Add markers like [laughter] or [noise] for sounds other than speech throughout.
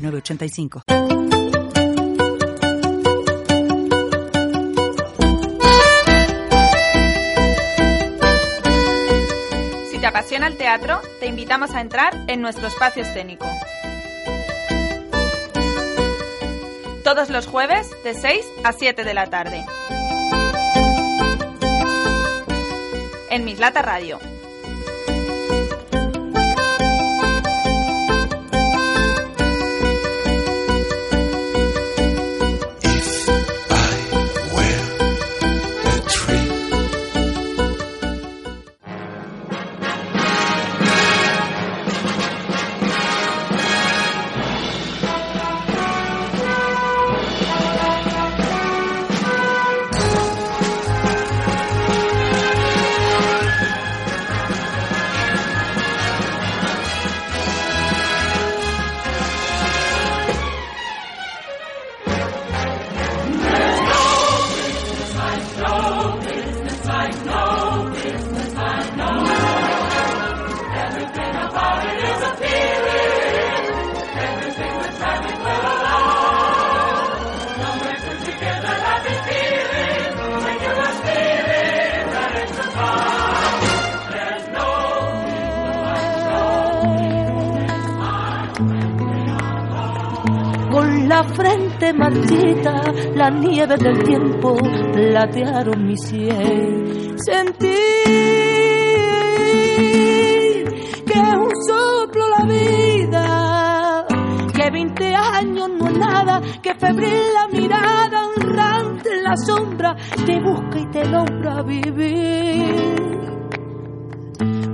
906985. Si te apasiona el teatro, te invitamos a entrar en nuestro espacio escénico. Todos los jueves de 6 a 7 de la tarde. En Mislata Radio. no business like no business. Everything about it is a feeling. Everything will allow. Feeling. When you feeling that it's a fire. There's no business like no business marchita, la nieve del tiempo platearon mi sien. Sentí que es un soplo la vida, que 20 años no es nada, que febril la mirada, honrante en la sombra, te busca y te logra vivir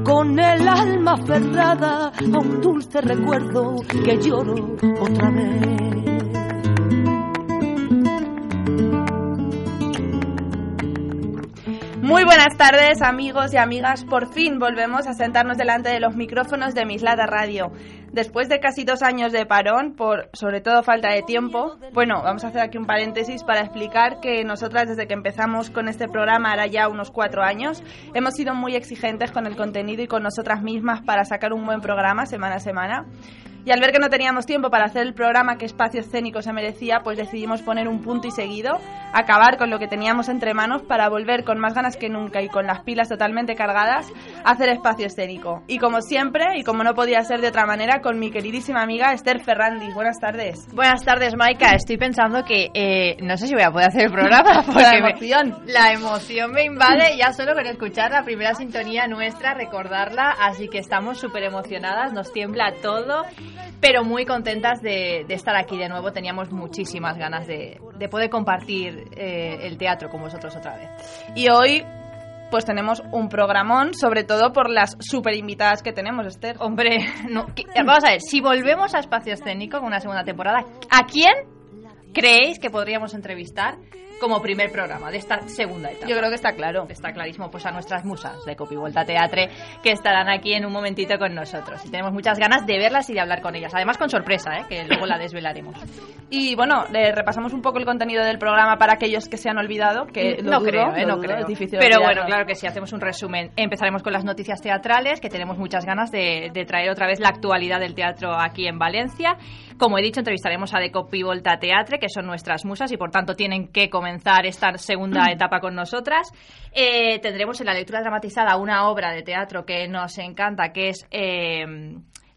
con el alma aferrada a un dulce recuerdo que lloro otra vez. Muy buenas tardes amigos y amigas, por fin volvemos a sentarnos delante de los micrófonos de Mislada Radio. Después de casi dos años de parón, por sobre todo falta de tiempo, bueno, vamos a hacer aquí un paréntesis para explicar que nosotras desde que empezamos con este programa, ahora ya unos cuatro años, hemos sido muy exigentes con el contenido y con nosotras mismas para sacar un buen programa semana a semana. Y al ver que no teníamos tiempo para hacer el programa que Espacio Escénico se merecía, pues decidimos poner un punto y seguido, acabar con lo que teníamos entre manos para volver con más ganas que nunca y con las pilas totalmente cargadas a hacer Espacio Escénico. Y como siempre, y como no podía ser de otra manera, con mi queridísima amiga Esther Ferrandis. Buenas tardes. Buenas tardes, Maika. Estoy pensando que eh, no sé si voy a poder hacer el programa [laughs] porque La emoción. Me, la emoción me invade ya solo con escuchar la primera sintonía nuestra, recordarla, así que estamos súper emocionadas, nos tiembla todo pero muy contentas de, de, estar aquí de nuevo. Teníamos muchísimas ganas de, de poder compartir eh, el teatro con vosotros otra vez. Y hoy pues tenemos un programón, sobre todo por las super invitadas que tenemos, Esther. Hombre, no, que, vamos a ver, si volvemos a Espacio Escénico con una segunda temporada, ¿a quién creéis que podríamos entrevistar? Como primer programa de esta segunda etapa. Yo creo que está claro. Está clarísimo, pues a nuestras musas de Copy Vuelta Teatre que estarán aquí en un momentito con nosotros. Y tenemos muchas ganas de verlas y de hablar con ellas. Además con sorpresa, ¿eh? que luego la desvelaremos. Y bueno, repasamos un poco el contenido del programa para aquellos que se han olvidado, que no dudo, creo, ¿eh? no dudo, creo. Es difícil Pero olvidarlo. bueno, claro que sí, hacemos un resumen. Empezaremos con las noticias teatrales, que tenemos muchas ganas de, de traer otra vez la actualidad del teatro aquí en Valencia. Como he dicho, entrevistaremos a Decopi Volta Teatre, que son nuestras musas y por tanto tienen que comenzar esta segunda etapa con nosotras. Eh, tendremos en la lectura dramatizada una obra de teatro que nos encanta, que es eh,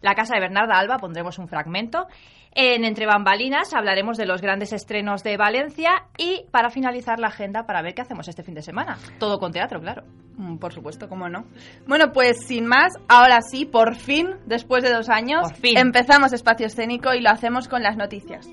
La Casa de Bernarda Alba. Pondremos un fragmento. En Entre Bambalinas hablaremos de los grandes estrenos de Valencia y para finalizar la agenda para ver qué hacemos este fin de semana. Todo con teatro, claro. Mm, Por supuesto, cómo no. Bueno, pues sin más, ahora sí, por fin, después de dos años, fin. empezamos Espacio Escénico y lo hacemos con las noticias.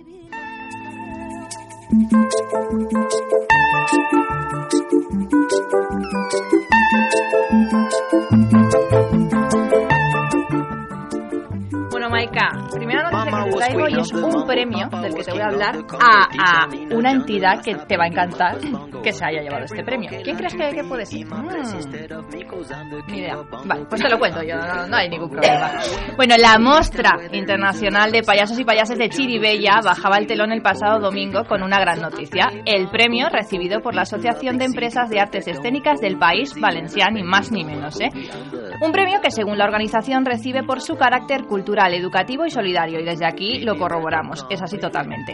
Y es un premio del que te voy a hablar a, una entidad que te va a encantar que se haya llevado este premio. ¿Quién crees que, que puede ser? Mm. Ni idea. Vale, pues te lo cuento yo, no, no hay ningún problema. Bueno, la Mostra Internacional de Payasos y Payasas de Chiribella bajaba el telón el pasado domingo con una gran noticia. El premio recibido por la Asociación de Empresas de Artes Escénicas del país valenciano, ni más ni menos, ¿eh? Un premio que según la organización recibe por su carácter cultural, educativo y solidario y desde aquí lo corroboramos, es así totalmente.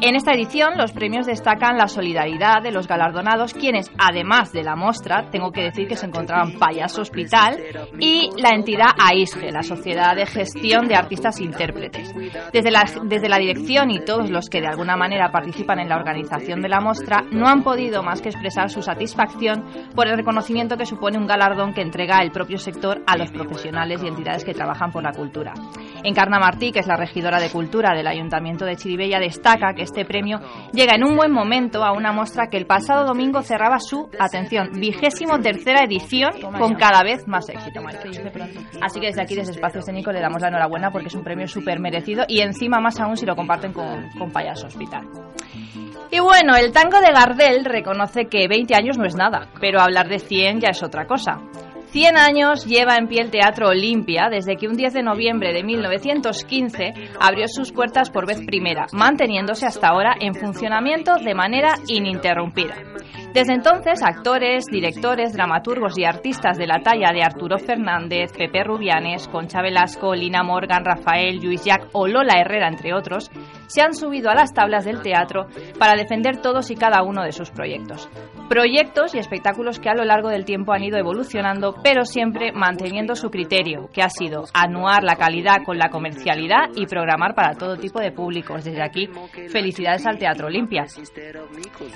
En esta edición los premios destacan la solidaridad de los galardonados quienes además de la mostra, tengo que decir que se encontraban Payaso Hospital y la entidad AISGE, la Sociedad de Gestión de Artistas Intérpretes. Desde la, desde la dirección y todos los que de alguna manera participan en la organización de la mostra no han podido más que expresar su satisfacción por el reconocimiento que supone un galardón que entrega el propio sector a los profesionales y entidades que trabajan por la cultura. Encarna Martí, que es la regidora de Cultura del Ayuntamiento de Chiribella, destaca que este premio llega en un buen momento a una muestra que el pasado domingo cerraba su, atención, vigésimo tercera edición con cada vez más éxito. Así que desde aquí, desde Espacio Escénico, le damos la enhorabuena porque es un premio súper merecido y encima más aún si lo comparten con, con Payaso Hospital. Y bueno, el tango de Gardel reconoce que 20 años no es nada, pero hablar de 100 ya es otra cosa. 100 años lleva en pie el Teatro Olimpia desde que un 10 de noviembre de 1915 abrió sus puertas por vez primera, manteniéndose hasta ahora en funcionamiento de manera ininterrumpida. Desde entonces, actores, directores, dramaturgos y artistas de la talla de Arturo Fernández, Pepe Rubianes, Concha Velasco, Lina Morgan, Rafael, Luis Jack o Lola Herrera, entre otros, se han subido a las tablas del teatro para defender todos y cada uno de sus proyectos. Proyectos y espectáculos que a lo largo del tiempo han ido evolucionando, pero siempre manteniendo su criterio, que ha sido anuar la calidad con la comercialidad y programar para todo tipo de públicos. Desde aquí, felicidades al Teatro Olimpia.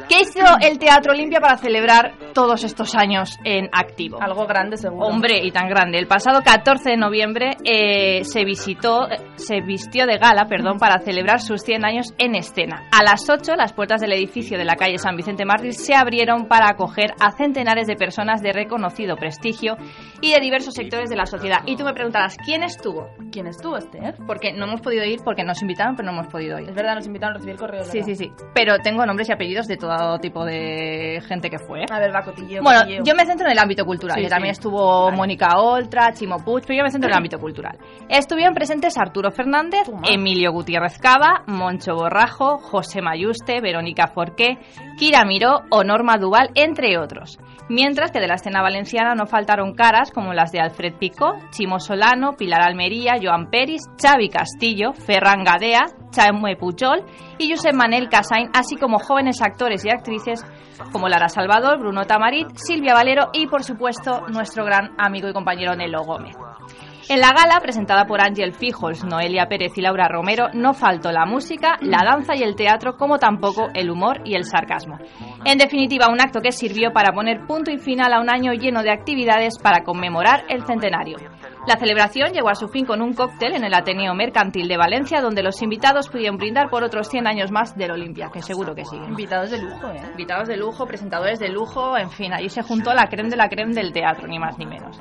¿Qué hizo el Teatro Olimpia para celebrar todos estos años en activo? Algo grande, seguro. Hombre, y tan grande. El pasado 14 de noviembre eh, se visitó, eh, se vistió de gala, perdón, para celebrar sus 100 años en escena. A las 8, las puertas del edificio de la calle San Vicente Mártir se abrieron para acoger a centenares de personas de reconocido prestigio y de diversos sectores de la sociedad. Y tú me preguntarás, ¿quién estuvo? ¿Quién estuvo, Esther? Porque no hemos podido ir, porque nos invitaron, pero no hemos podido ir. Es verdad, nos invitaron a recibir el correo. Sí, sí, sí. Pero tengo nombres y apellidos de todo tipo de gente que fue. A ver, va, cotilleo. Bueno, cotilleo. yo me centro en el ámbito cultural. Sí, que también estuvo Vale. Mónica Oltra, Chimo Puig, pero yo me centro en el ámbito cultural. Estuvieron presentes Arturo Fernández, Toma. Emilio Gutiérrez Cava, Moncho Borrajo, José Mayuste, Verónica Forqué, Kira Miró o Norma Duval, entre otros. Mientras que de la escena valenciana no faltaron caras como las de Alfred Picó, Chimo Solano, Pilar Almería, Joan Peris, Xavi Castillo, Ferran Gadea, Chaume Pujol y Josep Manel Casain, así como jóvenes actores y actrices como Lara Salvador, Bruno Tamarit, Silvia Valero y, por supuesto, nuestro gran amigo y compañero Nelo Gómez. En la gala, presentada por Ángel Fijols, Noelia Pérez y Laura Romero, no faltó la música, la danza y el teatro, como tampoco el humor y el sarcasmo. En definitiva, un acto que sirvió para poner punto y final a un año lleno de actividades para conmemorar el centenario. La celebración llegó a su fin con un cóctel en el Ateneo Mercantil de Valencia, donde los invitados pudieron brindar por otros 100 años más del Olimpia, que seguro que siguen. Invitados de lujo, ¿eh? Invitados de lujo, presentadores de lujo, en fin, ahí se juntó la creme de la creme del teatro, ni más ni menos.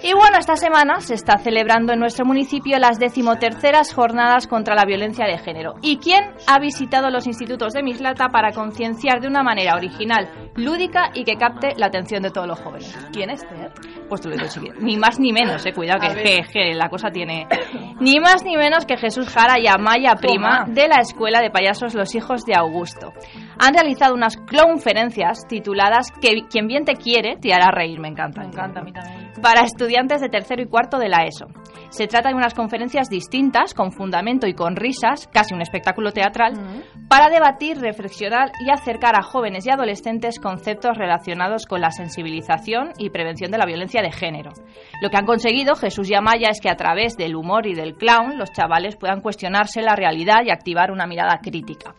Y bueno, esta semana se está celebrando en nuestro municipio las decimoterceras jornadas contra la violencia de género. ¿Y quién ha visitado los institutos de Mislata para concienciar de una manera original, lúdica y que capte la atención de todos los jóvenes? ¿Quién es Esther? Pues tú lo sí, ni más ni menos, eh, cuidado que, que- que la cosa tiene... Ni más ni menos que Jesús Jara y Amaya Prima Toma. de la Escuela de Payasos Los Hijos de Augusto. Han realizado unas clownferencias tituladas que Quien bien te quiere te hará reír, me encanta. Me encanta a mí también. Para estudiantes de tercero y cuarto de la ESO. Se trata de unas conferencias distintas, con fundamento y con risas, casi un espectáculo teatral, para debatir, reflexionar y acercar a jóvenes y adolescentes conceptos relacionados con la sensibilización y prevención de la violencia de género. Lo que han conseguido Jesús y Amaya es que a través del humor y del clown los chavales puedan cuestionarse la realidad y activar una mirada crítica.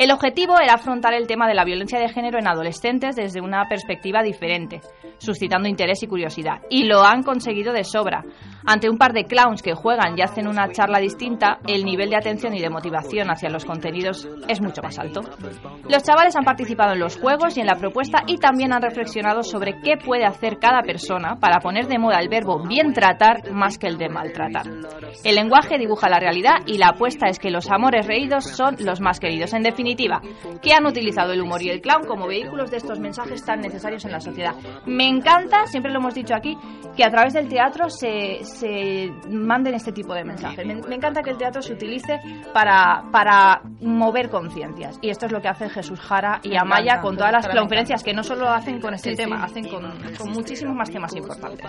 El objetivo era afrontar el tema de la violencia de género en adolescentes desde una perspectiva diferente, suscitando interés y curiosidad. Y lo han conseguido de sobra. Ante un par de clowns que juegan y hacen una charla distinta, el nivel de atención y de motivación hacia los contenidos es mucho más alto. Los chavales han participado en los juegos y en la propuesta y también han reflexionado sobre qué puede hacer cada persona para poner de moda el verbo bien tratar más que el de maltratar. El lenguaje dibuja la realidad y la apuesta es que los amores reídos son los más queridos. En definitiva, que han utilizado el humor y el clown como vehículos de estos mensajes tan necesarios en la sociedad. Me encanta, siempre lo hemos dicho aquí, que a través del teatro se, se manden este tipo de mensajes. Me, me encanta que el teatro se utilice para, para mover conciencias. Y esto es lo que hace Jesús Jara y Amaya con todas las conferencias, que no solo hacen con este tema, hacen con, con muchísimos más temas importantes.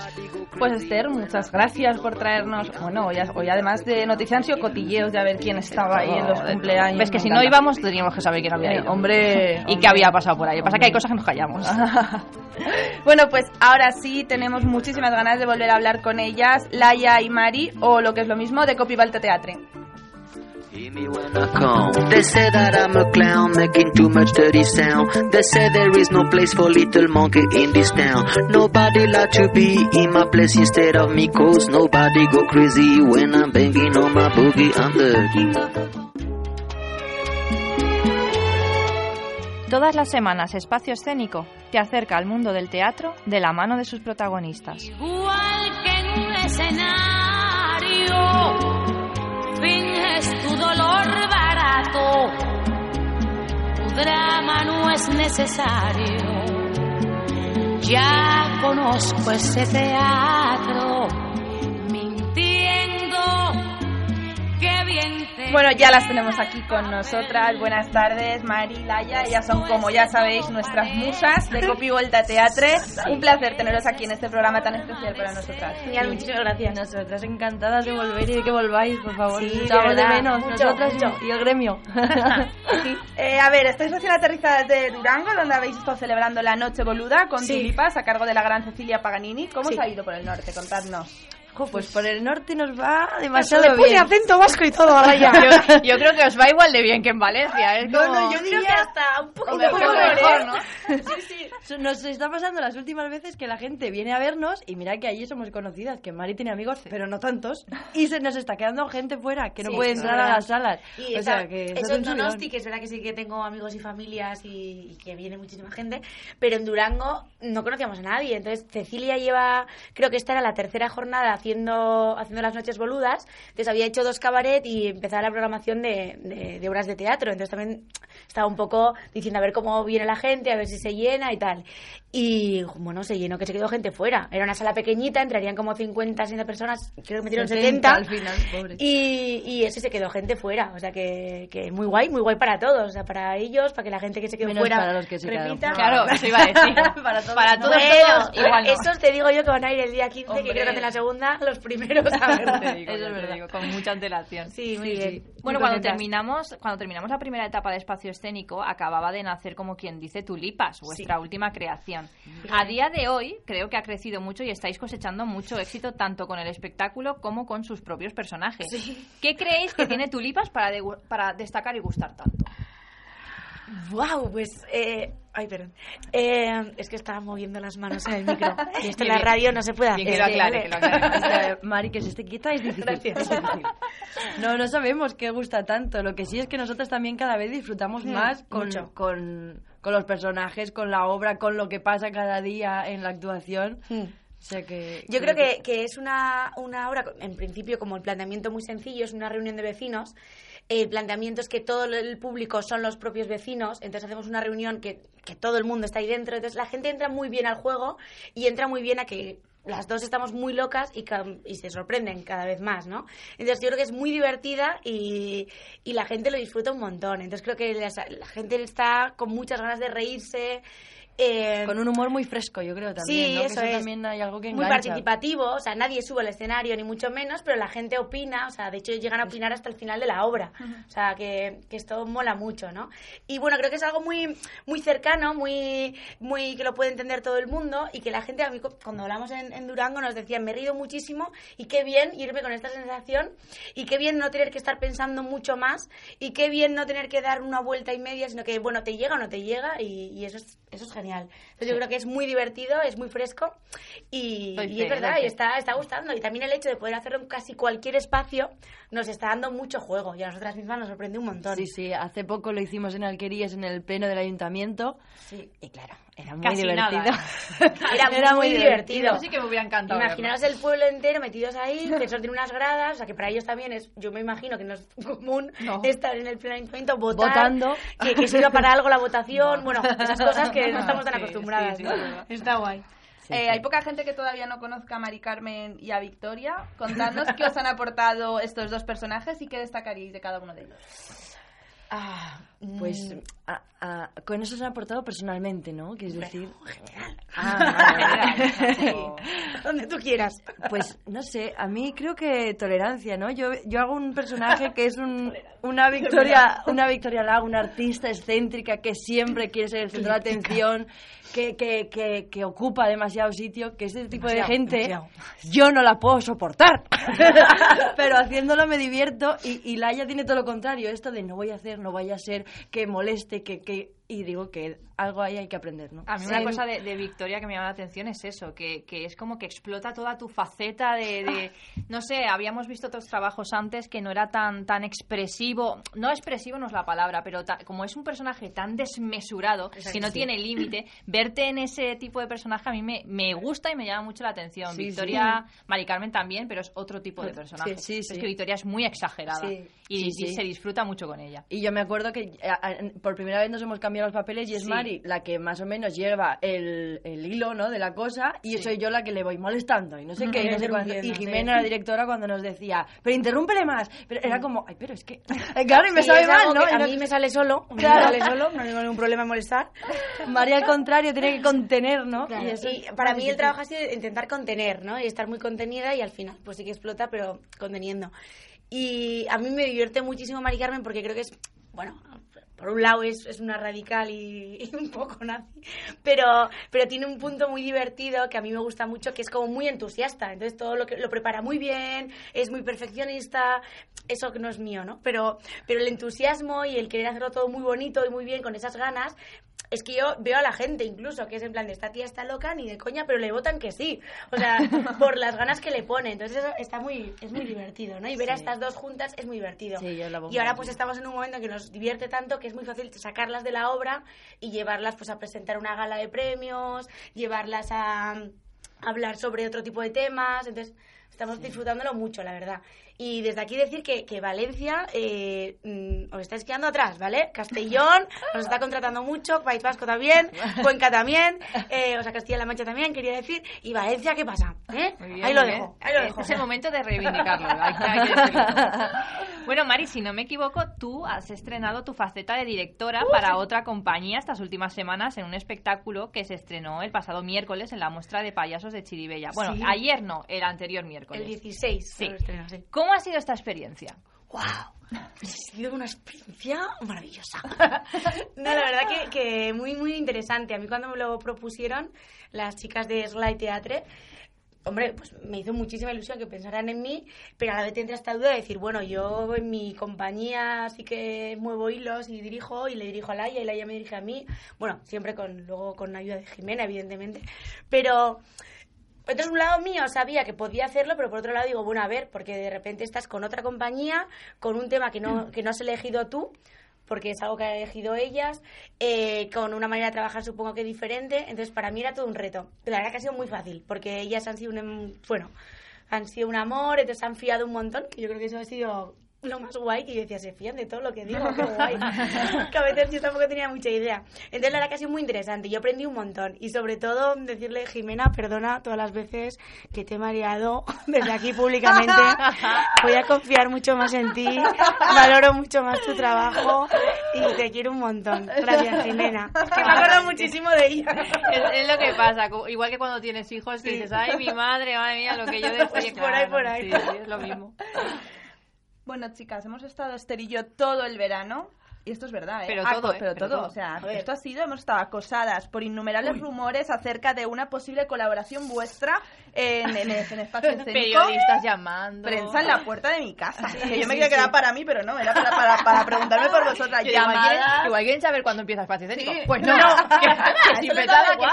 Pues Esther, muchas gracias por traernos. Bueno, hoy, hoy además de noticias han sido cotilleos de a ver quién estaba ahí en los cumpleaños. Ves que si no íbamos teníamos que saber quién había ido. hombre, y qué había pasado por ahí. Lo que pasa que hay cosas que nos callamos. [laughs] bueno, pues ahora sí tenemos muchísimas ganas de volver a hablar con ellas, Laia y Mari, o lo que es lo mismo, de Copy Teatre. Hear me when I come. They say that I'm a clown making too much dirty sound. They say there is no place for little monkey in this town. Nobody like to be in my place instead of me, cause nobody go crazy when I'm banging on my boogie. I'm dirty. Todas las semanas Espacio Escénico te acerca al mundo del teatro de la mano de sus protagonistas. Igual que en un escenario, finges tu dolor barato, tu drama no es necesario. Ya conozco ese teatro, Bueno, ya las tenemos aquí con nosotras. Buenas tardes, Mari, Laia. Ellas son, como ya sabéis, nuestras musas de Copy Volta Teatre. Un placer teneros aquí en este programa tan especial para nosotras. Genial, muchísimas gracias. Nosotras encantadas de volver y de que volváis, por favor. Sí, de de, menos, mucho, nosotras mucho. Y, el gremio. [laughs] Eh, a ver, estáis recién aterrizadas de Durango, donde habéis estado celebrando la Noche Boluda con Sí. tulipas a cargo de la gran Cecilia Paganini. ¿Cómo Sí. os ha ido por el norte? Contadnos. Jo, pues por el norte nos va Se demasiado le pone bien. acento vasco y todo ahora ya. [laughs] Yo, yo creo que os va igual de bien que en Valencia. Es No, como... no, yo diría que hasta un poco mejor, poco ¿eh? mejor, ¿no? Sí, sí. Nos está pasando las últimas veces que la gente viene a vernos y mira que allí somos conocidas, que Mari tiene amigos, pero no tantos, y se nos está quedando gente fuera que no Sí, puede entrar a las salas. Y o está- sea, que eso es. Donosti, que es verdad que sí que tengo amigos y familias y, y que viene muchísima gente, pero en Durango no conocíamos a nadie. Entonces Cecilia lleva, creo que esta era la tercera jornada haciendo, haciendo las noches boludas. Entonces había hecho dos cabaret y empezaba la programación de, de- de obras de teatro. Entonces también estaba un poco diciendo a ver cómo viene la gente, a ver si se llena y tal. Y bueno, se llenó, que se quedó gente fuera. Era una sala pequeñita, entrarían como 50, 60 personas, creo que metieron 70. al final, pobre. Y, y eso se quedó gente fuera, o sea que, que muy guay, muy guay para todos, o sea, para ellos, para que la gente que se quedó Menos fuera para los que se repita. Claro, eso iba a decir. [laughs] Para todos, Para no. todos, Bueno, todos, igual no. esos te digo yo que van a ir el día 15, Hombre. que creo que hacen la segunda, [laughs] los primeros a ver. Te digo, Eso te con mucha antelación. Sí, muy Sí, bien. sí. Bueno, Muy cuando contentas. terminamos, cuando terminamos la primera etapa de espacio escénico, acababa de nacer, como quien dice, Tulipas, vuestra última creación. A día de hoy, creo que ha crecido mucho y estáis cosechando mucho éxito tanto con el espectáculo como con sus propios personajes. ¿Qué creéis que tiene Tulipas para, de- para destacar y gustar tanto? Wow, pues, eh, ay, perdón. Eh, es que estaba moviendo las manos en el micro. [laughs] Y esto en la Bien, radio no se puede bien, hacer. que lo aclare, que lo aclare. [laughs] Mari, que se esté quieta es difícil. Gracias. No, no sabemos qué gusta tanto. Lo que sí es que nosotros también cada vez disfrutamos más con, mucho. con, con los personajes, con la obra, con lo que pasa cada día en la actuación. O sea que... Yo creo que, que es una, una obra, en principio, como el planteamiento muy sencillo, es una reunión de vecinos. El planteamiento es que todo el público son los propios vecinos, entonces hacemos una reunión que, que todo el mundo está ahí dentro, entonces la gente entra muy bien al juego y entra muy bien a que las dos estamos muy locas y, se sorprenden cada vez más, ¿no? Entonces yo creo que es muy divertida y, y la gente lo disfruta un montón. Entonces creo que la gente está con muchas ganas de reírse Eh, Con un humor muy fresco, yo creo también. Sí, ¿no? Que eso es. también hay algo que muy engancha. participativo, o sea, nadie sube al escenario ni mucho menos, pero la gente opina, o sea, de hecho llegan a opinar hasta el final de la obra, o sea, que, que esto mola mucho, ¿no? Y bueno, creo que es algo muy muy cercano, muy muy que lo puede entender todo el mundo y que la gente a mí cu- cuando hablamos en, en Durango nos decían, me he reído muchísimo y qué bien irme con esta sensación y qué bien no tener que estar pensando mucho más y qué bien no tener que dar una vuelta y media, sino que bueno, te llega o no te llega y, y eso es eso es genial. Entonces yo creo que es muy divertido, es muy fresco y, Doy y fe, es verdad, y está, está gustando. Y también el hecho de poder hacerlo en casi cualquier espacio nos está dando mucho juego y a nosotras mismas nos sorprende un montón. Sí, sí, hace poco lo hicimos en Alquerías en el pleno del ayuntamiento. Sí. Y claro, era muy Casi divertido. [laughs] Era, muy, divertido. Eso sí que me hubiera encantado. Imaginaos el pueblo entero metidos ahí, que solo tiene unas gradas, o sea que para ellos también es, yo me imagino que no es común No. estar en el pleno ayuntamiento votar, Votando. que, que sirva para algo la votación, bueno, esas cosas que no estamos tan Sí, acostumbradas. sí, ¿no? sí. Está guay. Eh. Hay poca gente que todavía no conozca a Mari Carmen y a Victoria. Contadnos qué os han aportado estos dos personajes y qué destacaríais de cada uno de ellos. Ah, Pues mm, a- a- con eso se ha aportado personalmente, ¿no? Que es decir... en general. Ah, [laughs] [laughs] donde tú quieras. Pues no sé, a mí creo que tolerancia, ¿no? Yo, yo hago un personaje [laughs] que es un, una Victoria, una Victoria Lago, una artista excéntrica que siempre quiere ser el centro de atención, que, que, que, que ocupa demasiado sitio, que ese tipo de gente demasiado. yo no la puedo soportar. [laughs] Pero haciéndolo me divierto y, y Laia tiene todo lo contrario, esto de no voy a hacer, no vaya a ser que moleste, que, que... Y digo que algo ahí hay que aprender, ¿no? A mí Sí. una cosa de, de Victoria que me llama la atención es eso, que, que es como que explota toda tu faceta de, de- [laughs] no sé, habíamos visto otros trabajos antes que no era tan tan expresivo, no expresivo no es la palabra, pero ta- como es un personaje tan desmesurado, que no tiene límite, [clears throat] verte en ese tipo de personaje a mí me, me gusta y me llama mucho la atención. Sí, Victoria, Mari Carmen también, pero es otro tipo de personaje. Sí, sí, sí. Es que Victoria es muy exagerada Sí. y, Sí, y sí. se disfruta mucho con ella. Y yo me acuerdo que a- a- por primera vez nos hemos cambiado los papeles y es Sí. Mari la que más o menos lleva el, el hilo ¿no? de la cosa y soy yo la que le voy molestando y no sé [laughs] qué, y no sé cuánto. Y sí. Jimena, la directora, cuando nos decía, pero interrúmpele más. Pero era como, ay, pero es que... [laughs] [laughs] Claro, y me Sí, sabe mal, ¿no? Y A no- mí me sale solo, me Claro. sale solo, no tengo ningún problema en molestar. María, al contrario, tiene que contener, ¿no? Claro, eso y para mí el trabajo ha sido intentar contener, ¿no? Y estar muy contenida y al final, pues sí que explota, pero conteniendo. Y a mí me divierte muchísimo Mari Carmen porque creo que es, bueno, por un lado es, es una radical [laughs] y, un poco nazi, pero, pero tiene un punto muy divertido que a mí me gusta mucho, que es como muy entusiasta. Entonces todo lo que lo prepara muy bien, es muy perfeccionista, eso que no es mío, ¿no? Pero, pero el entusiasmo y el querer hacerlo todo muy bonito y muy bien con esas ganas, es que yo veo a la gente incluso que es en plan de esta tía está loca ni de coña, pero le votan que sí. O sea, [laughs] por las ganas que le pone. Entonces eso está muy, es muy divertido, ¿no? Y ver a estas dos juntas es muy divertido. Sí, yo la y ahora pues estamos en un momento que nos divierte tanto que es muy fácil sacarlas de la obra y llevarlas pues a presentar una gala de premios, llevarlas a hablar sobre otro tipo de temas. Entonces estamos disfrutándolo mucho, la verdad. Y desde aquí decir que, que Valencia eh, mm, os estáis quedando atrás, ¿vale? Castellón [laughs] nos está contratando mucho, País Vasco también, [laughs] Cuenca también, eh, o sea, Castilla-La Mancha también, quería decir. ¿Y Valencia qué pasa? ¿Eh? Bien, ahí lo dejo, ahí lo dejo. Es el momento de reivindicarlo. hay que- hay que decirlo. Bueno, Mari, si no me equivoco, tú has estrenado tu faceta de directora para otra compañía estas últimas semanas en un espectáculo que se estrenó el pasado miércoles en la muestra de payasos de Chiribella. Bueno, Sí. ayer no, el anterior miércoles. El 16. Sí. lo estreno, sí. ¿Cómo ha sido esta experiencia? ¡Wow! Ha sido una experiencia maravillosa. [laughs] no, la verdad que, que muy, muy interesante. A mí cuando me lo propusieron las chicas de Slide Teatre, hombre, pues me hizo muchísima ilusión que pensaran en mí, pero a la vez tendría esta duda de decir, bueno, yo en mi compañía sí que muevo hilos y dirijo, y le dirijo a Laia, y Laia me dirige a mí. Bueno, siempre con luego con ayuda de Jimena, evidentemente. Pero... Entonces, un lado mío sabía que podía hacerlo, pero por otro lado digo, bueno, a ver, porque de repente estás con otra compañía, con un tema que no, que no has elegido tú, porque es algo que han elegido ellas, eh, con una manera de trabajar supongo que diferente. Entonces, para mí era todo un reto. La verdad que ha sido muy fácil, porque ellas han sido un, em- bueno, han sido un amor, entonces han fiado un montón, que yo creo que eso ha sido lo más guay, que yo decía, se fían de todo lo que digo, qué [laughs] guay. que a veces yo tampoco tenía mucha idea. Entonces, la verdad que ha sido muy interesante, yo aprendí un montón. Y sobre todo, decirle, Jimena, perdona todas las veces que te he mareado [laughs] desde aquí públicamente. Voy a confiar mucho más en ti, valoro mucho más tu trabajo y te quiero un montón. Gracias, Jimena. Es que me acuerdo muchísimo de ella. Es, es lo que pasa, igual que cuando tienes hijos que dices, ay, mi madre, madre mía, lo que yo decía. Pues por ahí, por ahí. Sí, sí, es lo mismo. Bueno, chicas, hemos estado Esther todo el verano. Y esto es verdad, ¿eh? Pero Aco- todo, ¿eh? Pero, Pero todo. todo. O sea, A esto ha sido, hemos estado acosadas por innumerables rumores acerca de una posible colaboración vuestra en, en, en [laughs] espacio escénico. Periodistas llamando. Prensa en la puerta de mi casa. [laughs] que yo me sí, quería quedar sí. para mí, pero no, era para, para, para preguntarme por vosotras. [laughs] Que Llamadas. que igual quieren saber cuándo empieza Espacio Escénico. Sí. Pues no, No. que, que si que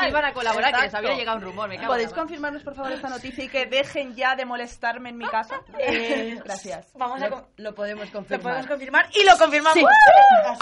se iban a colaborar, que les Exacto. había llegado un rumor. Me cago ¿Podéis confirmarnos, por favor, esta noticia y que dejen ya de molestarme en mi casa? Eh, Gracias. Vamos a... Lo, con- lo podemos Lo confirmar. podemos confirmar y lo confirmamos.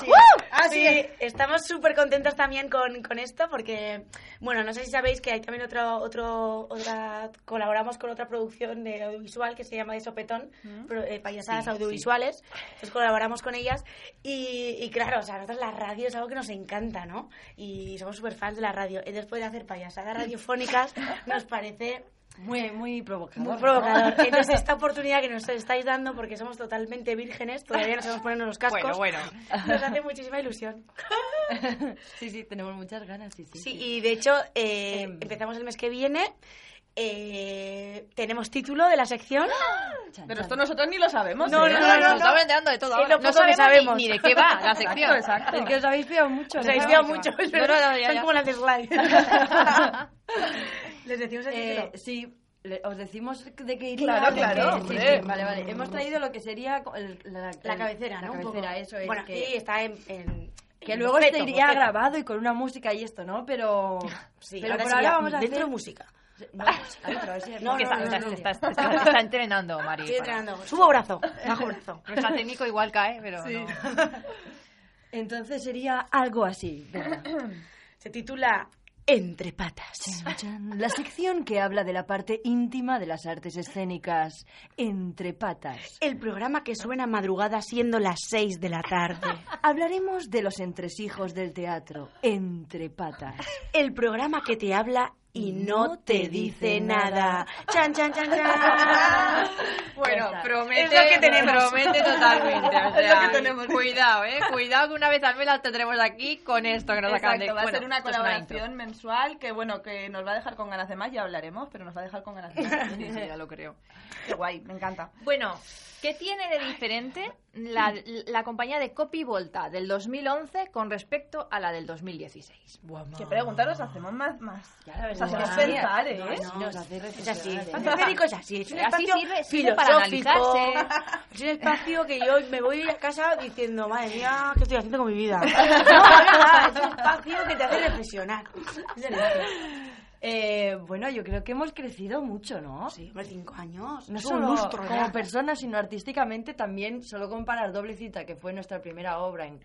Sí. Así, Así es. Estamos súper contentos también con, con esto porque, bueno, no sé si sabéis que hay también otro, otro, otra, colaboramos con otra producción de audiovisual que se llama De Sopetón, pro- eh, payasadas audiovisuales. Entonces colaboramos con ellas y, y claro, o sea, nosotros la radio es algo que nos encanta, ¿no? Y somos súper fans de la radio. Y después de hacer payasadas radiofónicas [laughs] nos parece Muy, muy provocador. muy provocador. Entonces, esta oportunidad que nos estáis dando, porque somos totalmente vírgenes, todavía no sabemos ponernos los cascos, Bueno, bueno. nos hace muchísima ilusión. Sí, sí, tenemos muchas ganas, sí, sí. Sí, y de hecho, eh, Em. empezamos el mes que viene. Eh, tenemos título de la sección. Chan, Pero esto nosotros ni lo sabemos. No, ¿eh? no, no, no, Nos no. estamos enterando de todo. Ahora. lo No que sabemos ni- sabemos. Ni, de qué va la sección. Exacto. Es que os habéis fiado mucho. Os ¿no? habéis No, fiado mucho. es No, no, ya, Son ya. como las de Sly. [laughs] Les decimos el Eh, título. sí, le- os decimos de qué iría. Claro, claro, sí, sí, vale, vale. Hemos traído lo que sería el- la, La el- cabecera, la ¿no? Un cabecera, poco. eso es. Bueno, que, aquí está en... en- que en luego este iría grabado y con una música y esto, ¿no? Pero, [laughs] Sí, pero ahora por ahora vamos a dentro hacer... música. [laughs] No, no, está, no, está, no. está- está- está entrenando, Mari. Estoy para- entrenando. Subo brazo, [laughs] bajo brazo. Nuestra técnico igual cae, pero no. [laughs] Entonces sería algo así. Se titula Entre patas. La sección que habla de la parte íntima de las artes escénicas. Entre patas. El programa que suena madrugada siendo las 6 de la tarde. Hablaremos de los entresijos del teatro. Entre patas. El programa que te habla y no te dice nada. Chan, chan, chan, chan. [laughs] Bueno, promete, Es lo que tenemos. promete totalmente. O [laughs] Es lo sea, que tenemos. Cuidado, eh. Cuidado que una vez al mes las tendremos aquí con esto que nos acaban de Exacto, va a bueno, ser una esto es colaboración intro. mensual que, bueno, que nos va a dejar con ganas de más, ya hablaremos, pero nos va a dejar con ganas de más. Sí, [laughs] sí, ya lo creo. Qué guay, me encanta. Bueno, ¿qué tiene de diferente la, la compañía de Copy Volta del 2011 con respecto a la del 2016? ¿Qué preguntas nos hacemos más? más? Ya la ves, Nos hacemos pensar, ¿eh? No, hace Es así. espacio escénico es así. Es un Así espacio sirve- sirve para filosófico. analizarse. Es un espacio que yo me voy a casa diciendo, madre mía, ¿qué estoy haciendo con mi vida? [laughs] No, es verdad, es un [laughs] espacio que te hace reflexionar. Eh, bueno, yo creo que hemos crecido mucho, ¿no? Sí, hombre, cinco años. No Es solo lustro, como personas, sino artísticamente también. Solo comparar Doble Cita, que fue nuestra primera obra en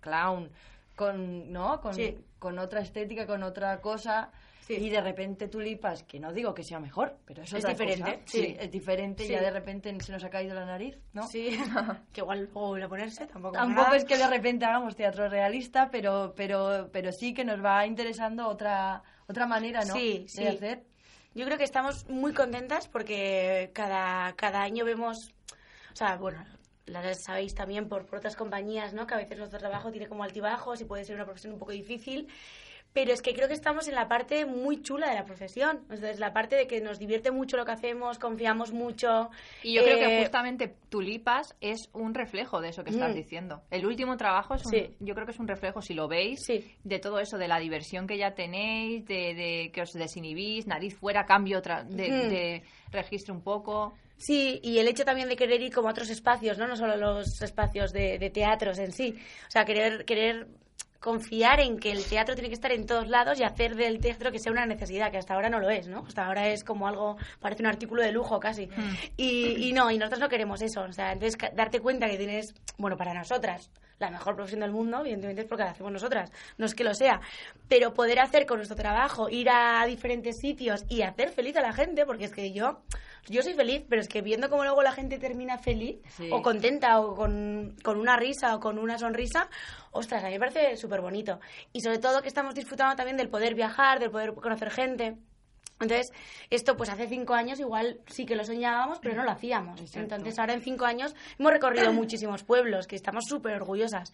clown, con, ¿no? con, Sí. con otra estética, con otra cosa. Sí. Y de repente tulipas, que no digo que sea mejor, pero es, Es otra diferente, cosa. Sí, sí. es diferente y ya de repente se nos ha caído la nariz, ¿no? Sí, [laughs] que igual luego vuelve a ponerse, tampoco. Tampoco nada. es que de repente hagamos teatro realista, pero, pero, pero sí que nos va interesando otra, otra manera, ¿no? Sí, de sí. hacer. Yo creo que estamos muy contentas porque cada, cada año vemos, o sea, bueno, las sabéis también por, por otras compañías, ¿no? Que a veces nuestro trabajo tiene como altibajos y puede ser una profesión un poco difícil. Pero es que creo que estamos en la parte muy chula de la profesión. Entonces, la parte de que nos divierte mucho lo que hacemos, confiamos mucho. Y yo creo que eh, justamente Tulipas es un reflejo de eso que estás Mm. diciendo. El último trabajo es un- Sí. yo creo que es un reflejo, si lo veis, Sí. de todo eso, de la diversión que ya tenéis, de, de que os desinhibís, nariz fuera, cambio otra, de, Mm. de registro un poco. Sí, y el hecho también de querer ir como a otros espacios, ¿no? No solo los espacios de, de teatros en sí. O sea, querer, querer confiar en que el teatro tiene que estar en todos lados y hacer del teatro que sea una necesidad, que hasta ahora no lo es, ¿no? Hasta ahora es como algo, parece un artículo de lujo casi. Y, y no, y nosotros no queremos eso. O sea, entonces darte cuenta que tienes, bueno, para nosotras, la mejor profesión del mundo, evidentemente es porque la hacemos nosotras, no es que lo sea, pero poder hacer con nuestro trabajo, ir a diferentes sitios y hacer feliz a la gente, porque es que yo, yo soy feliz, pero es que viendo cómo luego la gente termina feliz, Sí. o contenta, o con, con una risa, o con una sonrisa, ostras, a mí me parece súper bonito. Y sobre todo que estamos disfrutando también del poder viajar, del poder conocer gente. Entonces, esto pues hace cinco años igual sí que lo soñábamos, pero no lo hacíamos. Entonces, ahora en cinco años hemos recorrido muchísimos pueblos, que estamos súper orgullosas.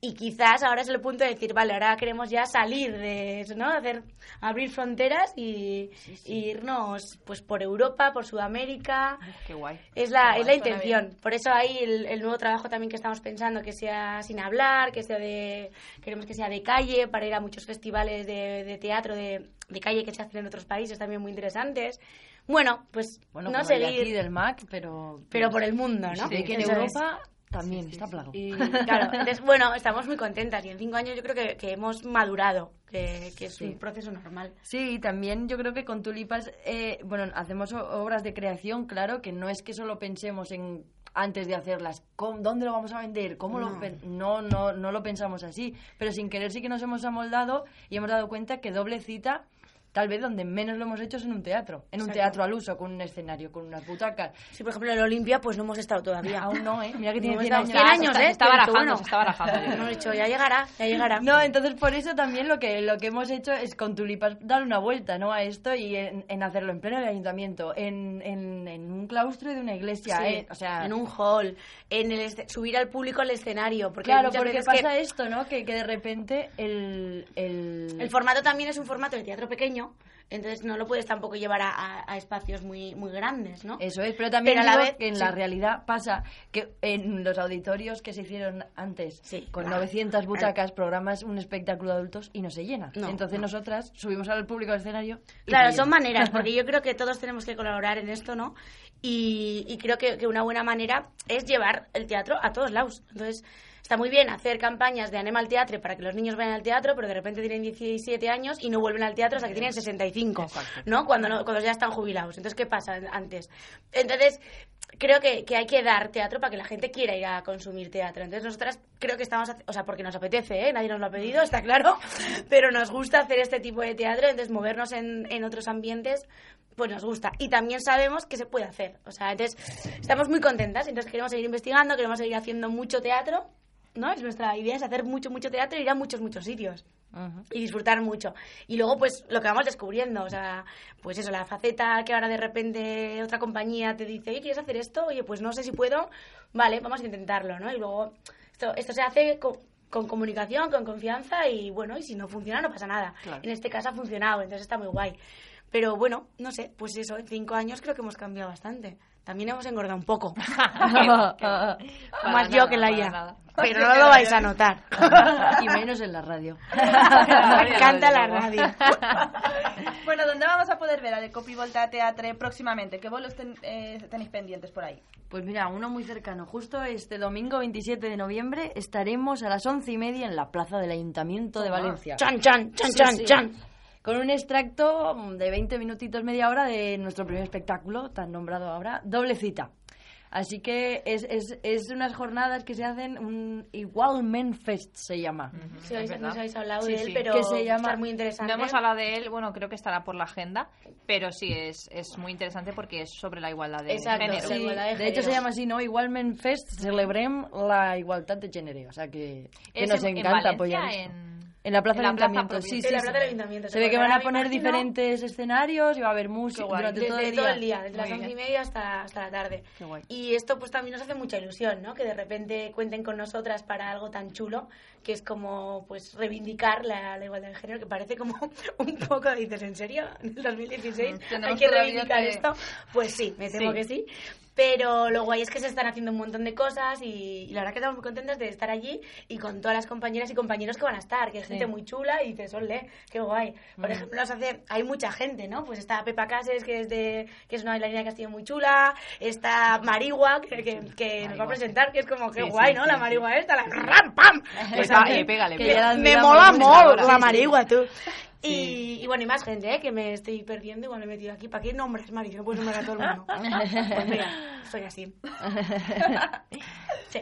Y quizás ahora es el punto de decir, vale, ahora queremos ya salir de eso, ¿no? Hacer, abrir fronteras y, y irnos pues por Europa, por Sudamérica. Qué guay. Es la, es la intención. Por eso hay el, el nuevo trabajo también que estamos pensando, que sea sin hablar, que sea de... Queremos que sea de calle, para ir a muchos festivales de, de teatro de, de calle que se hacen en otros países también muy interesantes. Bueno, pues Bueno, no de seguir, aquí del MAC, pero... pero por el mundo, ¿no? Sí, que en Eso es. Europa también está plagado. Y claro, entonces, bueno, estamos muy contentas y en cinco años yo creo que, que hemos madurado, que, que es un proceso normal. Sí, también yo creo que con Tulipas, eh, bueno, hacemos obras de creación, claro, que no es que solo pensemos en antes de hacerlas, ¿cómo- ¿dónde lo vamos a vender? ¿Cómo lo No. pen- no, no, no lo pensamos así, pero sin querer sí que nos hemos amoldado y hemos dado cuenta que doble cita tal vez donde menos lo hemos hecho es en un teatro, en un Exacto. teatro al uso, con un escenario, con unas butacas. Sí, por ejemplo, en el Olimpia pues no hemos estado todavía. Aún no, ¿eh? Mira que [laughs] No tiene hemos 100 estado años. 100 Ah, años, está- ¿eh? está barajando, bueno. se está barajando. [laughs] Hemos dicho, ya llegará, ya llegará. No, entonces por eso también lo que lo que hemos hecho es con tulipas dar una vuelta ¿no? a esto y en, en hacerlo en pleno del ayuntamiento, en, en, en un claustro de una iglesia, Sí, eh, o sea, en un hall, en el subir al público al escenario. Porque claro, porque pasa que esto, ¿no? Que, que de repente el, el, el formato también es un formato de teatro pequeño, entonces no lo puedes tampoco llevar a, a- a espacios muy, muy grandes, ¿no? Eso es, pero también Pero a la vez, que en sí. la realidad pasa que en los auditorios que se hicieron antes, Sí, con claro. 900 butacas, programas un espectáculo de adultos y no se llena. No, Entonces no. nosotras subimos al público al escenario. Claro, son maneras, porque [laughs] yo creo que todos tenemos que colaborar en esto, ¿no? Y, y creo que, que una buena manera es llevar el teatro a todos lados. Entonces, está muy bien hacer campañas de Anema al Teatro para que los niños vayan al teatro, pero de repente tienen 17 años y no vuelven al teatro hasta que tienen 65, ¿no? Cuando, no, cuando ya están jubilados. Entonces, ¿qué pasa antes? Entonces, creo que, que hay que dar teatro para que la gente quiera ir a consumir teatro. Entonces, nosotras creo que estamos, o sea, porque nos apetece, ¿eh? Nadie nos lo ha pedido, está claro, [laughs] pero nos gusta hacer este tipo de teatro, entonces movernos en, en otros ambientes pues nos gusta. Y también sabemos que se puede hacer. O sea, entonces estamos muy contentas. Entonces queremos seguir investigando, queremos seguir haciendo mucho teatro. ¿No? Es nuestra idea es hacer mucho, mucho teatro y ir a muchos, muchos sitios. Y disfrutar mucho. Y luego, pues, lo que vamos descubriendo. O sea, pues eso, la faceta que ahora de repente otra compañía te dice, oye, ¿quieres hacer esto? Oye, pues no sé si puedo. Vale, vamos a intentarlo, ¿no? Y luego, esto, esto se hace con, con comunicación, con confianza y bueno, y si no funciona no pasa nada. En este caso ha funcionado, entonces está muy guay. Pero bueno, no sé, pues eso, en cinco años creo que hemos cambiado bastante. También hemos engordado un poco. [laughs] [laughs] Más yo que la IA. Pero no lo vais a notar. [laughs] y menos en la radio. Me encanta la radio. Bueno, ¿dónde vamos a poder ver a De Copy Volta Teatre próximamente? ¿Qué bolos ten- eh, tenéis pendientes por ahí? Pues mira, uno muy cercano. Justo este domingo 27 de noviembre estaremos a las once y media en la plaza del Ayuntamiento de Valencia. Chan, chan, chan, Sí, chan, sí. chan. Con un extracto de 20 minutitos, media hora de nuestro primer espectáculo, tan nombrado ahora, Doble Cita. Así que es, es, es unas jornadas que se hacen, un Igualment Fest se llama. Sí, habéis- verdad. no os habéis hablado Sí, de él, sí. pero Que se llama- estar muy interesante. No hemos hablado de él, bueno, creo que estará por la agenda, pero sí es, es muy interesante porque es sobre la igualdad de Exacto, género. sí. igualdad de de hecho se llama así, ¿no? Igualment Fest, celebrem la igualdad de género. O sea que, que nos en- en encanta Valencia, apoyar esto. en- En la plaza del ayuntamiento, sí, sí. En la sí. plaza del ayuntamiento. Se ve que van a poner diferentes escenarios y va a haber música durante todo el todo día. el día, desde las once y media hasta, hasta la tarde. Qué guay. Y esto pues también nos hace mucha ilusión, ¿no? Que de repente cuenten con nosotras para algo tan chulo, que es como pues reivindicar la, la igualdad de género, que parece como [laughs] un poco, dices, ¿en serio? ¿En el 2016 Mm, tenemos hay que reivindicar que- esto? Pues sí, me temo Sí. que sí. Pero lo guay es que se están haciendo un montón de cosas y, y la verdad que estamos muy contentas de estar allí y con todas las compañeras y compañeros que van a estar, que hay gente muy chula y dices, ole, qué guay. Por Mm. ejemplo, nos hace, hay mucha gente, ¿no? Pues está Pepa Cases, que es de que es una bailarina de Castillo muy chula, está Marigua, que, que, que nos va a presentar, que es como, qué Sí, guay, sí, ¿no? sí, la sí. Marigua esta, la ram, pam. [laughs] Pues Eh, pégale, que pégale. me mola ahora. la Sí, sí. Marigua, tú. Y, y bueno, y más gente, ¿eh? Que me estoy perdiendo, igual me he metido aquí. ¿Para qué nombres, Mari? No puedes nombrar a todo el mundo. [laughs] pues mira, soy así. [laughs] Sí.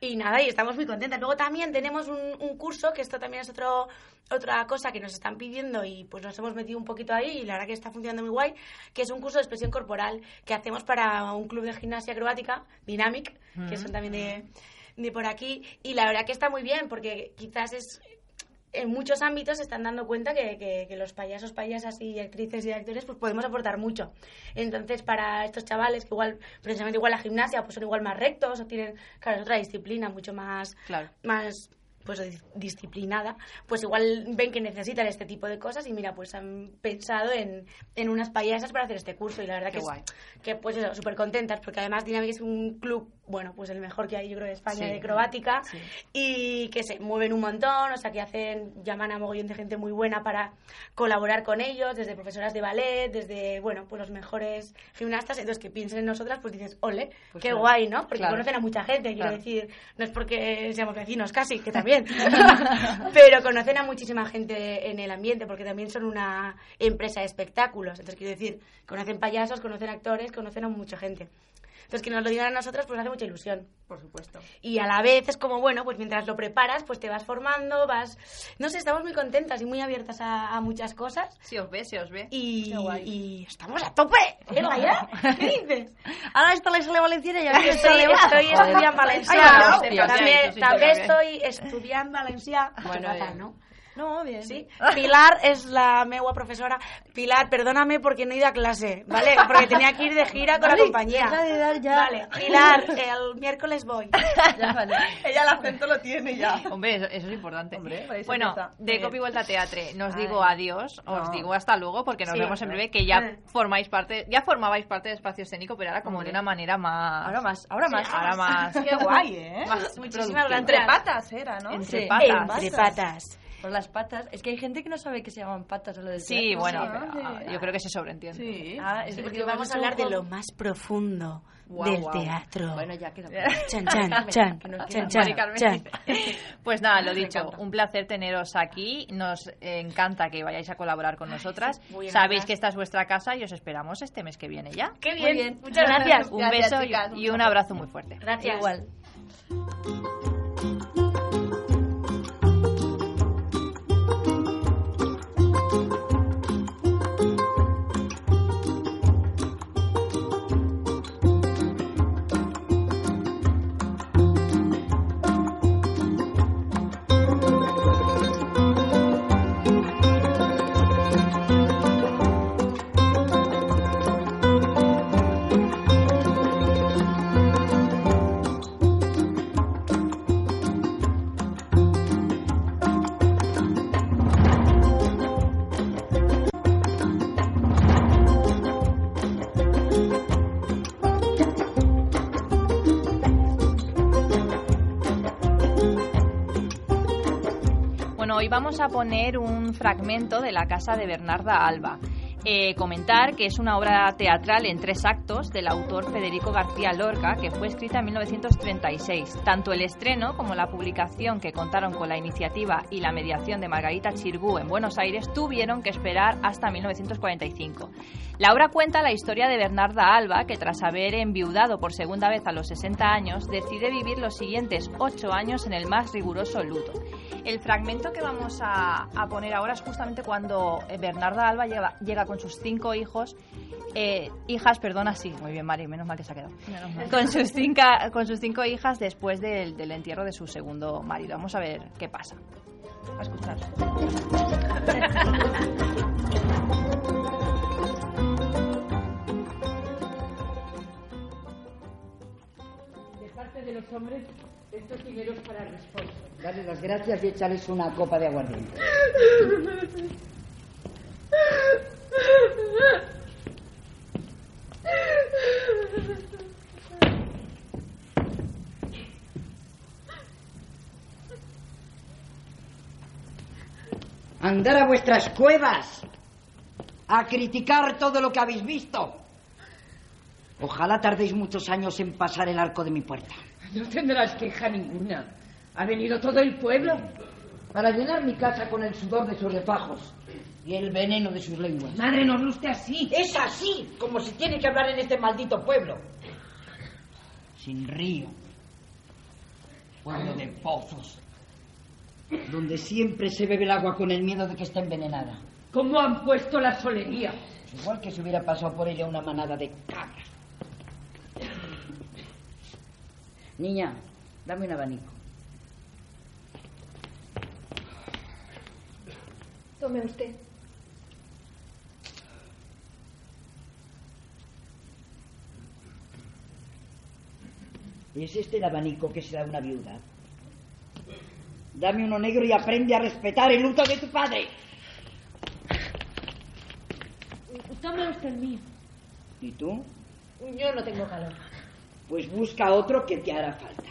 Y nada, y estamos muy contentas. Luego también tenemos un, un curso, que esto también es otro, otra cosa que nos están pidiendo y pues nos hemos metido un poquito ahí y la verdad que está funcionando muy guay, que es un curso de expresión corporal que hacemos para un club de gimnasia acrobática, Dynamic, que son también de, de por aquí. Y la verdad que está muy bien porque quizás es en muchos ámbitos se están dando cuenta que, que- que los payasos, payasas y actrices y actores pues podemos aportar mucho. Entonces, para estos chavales que igual, precisamente igual la gimnasia, pues son igual más rectos o tienen, claro, es otra disciplina mucho más, Claro. más pues dis- disciplinada, pues igual ven que necesitan este tipo de cosas y mira, pues han pensado en, en unas payasas para hacer este curso y la verdad Qué que, guay. es, que pues eso, súper contentas porque además Dynamic es un club, bueno, pues el mejor que hay yo creo de España Sí. de acrobática Sí. y que se mueven un montón, o sea que hacen, llaman a mogollón de gente muy buena para colaborar con ellos, desde profesoras de ballet, desde, bueno, pues los mejores gimnastas, entonces que piensen en nosotras, pues dices, ole, Pues qué claro. guay, ¿no? Porque Claro. conocen a mucha gente, quiero Claro. decir, no es porque seamos vecinos casi, que también, [laughs] pero conocen a muchísima gente en el ambiente, porque también son una empresa de espectáculos, entonces quiero decir, conocen payasos, conocen actores, conocen a mucha gente. Entonces que nos lo digan a nosotros, pues hace mucha ilusión Por supuesto. y a la vez es como, bueno, pues mientras lo preparas, pues te vas formando, vas... No sé, estamos muy contentas y muy abiertas a, a muchas cosas Se os ve, se os ve. y, Qué guay. y estamos a tope. ¿Eh, [laughs] Laia? ¿Qué dices? Ahora está la isla valenciana y aquí Estoy, estoy estudiando sí, també sí, estoy estudiant valencià. Bueno, Fatal, bien. ¿no? No, bien. Sí. [laughs] Pilar es la meua profesora. Pilar, perdóname porque no he ido a clase, ¿vale? Porque tenía que ir de gira con la compañía. de dar ya. Vale, Pilar, el miércoles voy. [laughs] Ya vale. Ella el acento lo tiene ya. Hombre, eso, eso es importante. Hombre, bueno, de Muy Copy. Vuelta Teatre, nos Ay. digo adiós, os digo hasta luego, porque nos Sí, vemos en breve, que ya Eh. formáis parte, ya formabais parte del espacio escénico, pero ahora como Hombre. de una manera más... Ahora más, ahora más. Ahora [laughs] más... Qué guay, ¿eh? más Muchísimas productiva. Entre gracias. patas era, ¿no? Entre Sí. patas. Entre patas. Por las patas. Es que hay gente que no sabe que se llaman patas a lo del Sí, teatro. bueno, Sí, pero sí. yo creo que se sobreentiende. Sí. Ah, es Sí, porque vamos a un hablar de lo más profundo Guau, del guau. teatro. Bueno, ya queda. [laughs] Chan, chan, chan, chan, chan, chan. [laughs] Pues nada, lo dicho, un placer teneros aquí. Nos encanta que vayáis a colaborar con nosotras. muy Sabéis que esta es vuestra casa y os esperamos este mes que viene ya. Qué Muy bien. bien. Muchas gracias. Un Gracias, beso y- chicas, y, un un abrazo muy fuerte. Gracias. Igual. Vamos a poner un fragmento de la casa de Bernarda Alba. Eh, comentar que es una obra teatral en tres actos del autor Federico García Lorca, que fue escrita en 1936. Tanto el estreno como la publicación que contaron con la iniciativa y la mediación de Margarita Chirgú en Buenos Aires tuvieron que esperar hasta 1945. La obra cuenta la historia de Bernarda Alba, que tras haber enviudado por segunda vez a los 60 años, decide vivir los siguientes ocho años en el más riguroso luto. El fragmento que vamos a, a poner ahora es justamente cuando eh, Bernarda Alba llega, llega con sus cinco hijos, eh, hijas, perdona, sí, muy bien, Mari, menos mal que se ha quedado. Con sus, cinca- con sus cinco hijas después del, del entierro de su segundo marido. Vamos a ver qué pasa. A escuchar. De parte de los hombres, estos dineros para respuesta. Dale las gracias y échales una copa de aguardiente. Andar a vuestras cuevas a criticar todo lo que habéis visto. Ojalá tardéis muchos años en pasar el arco de mi puerta. No tendrás queja ninguna. Ha venido todo el pueblo. Para llenar mi casa con el sudor de sus refajos y el veneno de sus lenguas. Madre, no usted así. Es así como se tiene que hablar en este maldito pueblo. Sin río. Pueblo de pozos. Donde siempre se bebe el agua con el miedo de que está envenenada. ¿Cómo han puesto la solería? Igual que si hubiera pasado por ella una manada de cabras. Niña, dame un abanico. Tome usted. ¿Es este el abanico que se da una viuda? Dame uno negro y aprende a respetar el luto de tu padre. Tome usted el mío. ¿Y tú? Yo no tengo calor. Pues busca otro que te hará falta.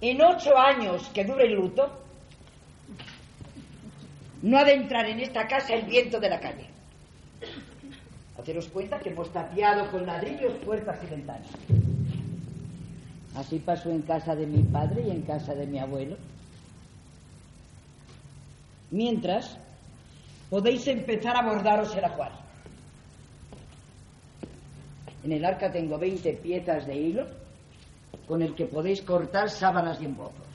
En ocho años que dure el luto, no ha de entrar en esta casa el viento de la calle. Haceros cuenta que hemos tapiado con ladrillos puertas y ventanas. Así pasó en casa de mi padre y en casa de mi abuelo. Mientras, podéis empezar a bordaros el ajuar. En el arca tengo 20 piezas de hilo con el que podéis cortar sábanas y embozos.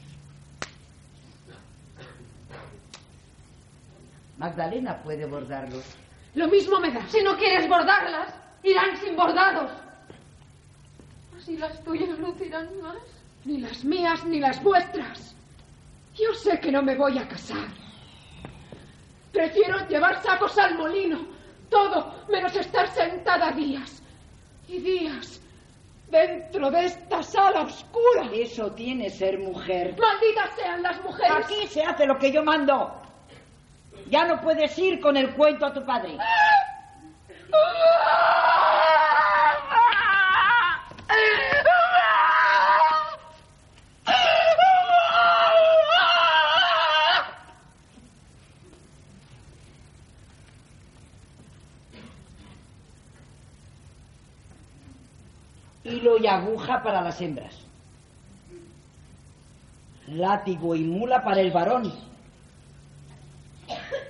Magdalena puede bordarlos. Lo mismo me da. Si no quieres bordarlas, irán sin bordados. Así las tuyas lucirán más. Ni las mías ni las vuestras. Yo sé que no me voy a casar. Prefiero llevar sacos al molino. Todo menos estar sentada días. Y días dentro de esta sala oscura. Eso tiene ser mujer. Malditas sean las mujeres. Aquí se hace lo que yo mando. Ya no puedes ir con el cuento a tu padre. Hilo y aguja para las hembras. Látigo y mula para el varón.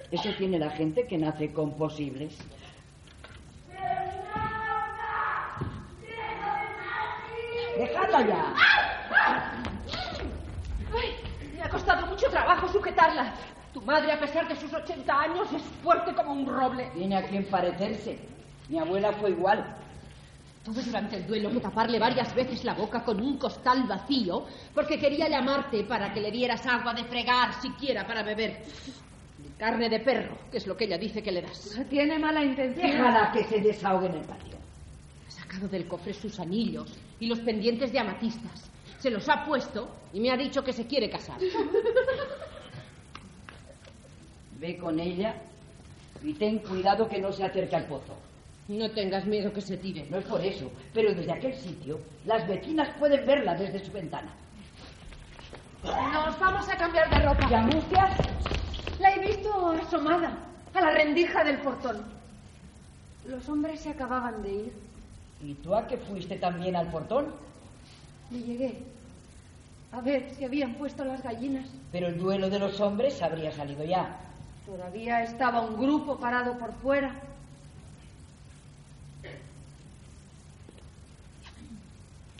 Eso tiene la gente que nace con posibles. ¡Dejadla ya! Ay, me ha costado mucho trabajo sujetarla. Tu madre, a pesar de sus 80 años, es fuerte como un roble. Tiene a quien parecerse. Mi abuela fue igual. Tuve durante el duelo que taparle varias veces la boca con un costal vacío porque quería llamarte para que le dieras agua de fregar, siquiera para beber. Carne de perro, que es lo que ella dice que le das. Tiene mala intención. Déjala que se desahogue en el patio. Ha sacado del cofre sus anillos y los pendientes de amatistas. Se los ha puesto y me ha dicho que se quiere casar. Ve con ella y ten cuidado que no se acerque al pozo. No tengas miedo que se tire. No es por eso, pero desde aquel sitio las vecinas pueden verla desde su ventana. Nos vamos a cambiar de ropa. ¿Y angustias? La he visto asomada a la rendija del portón. Los hombres se acababan de ir. ¿Y tú a qué fuiste también al portón? Me llegué a ver si habían puesto las gallinas. Pero el duelo de los hombres habría salido ya. Todavía estaba un grupo parado por fuera.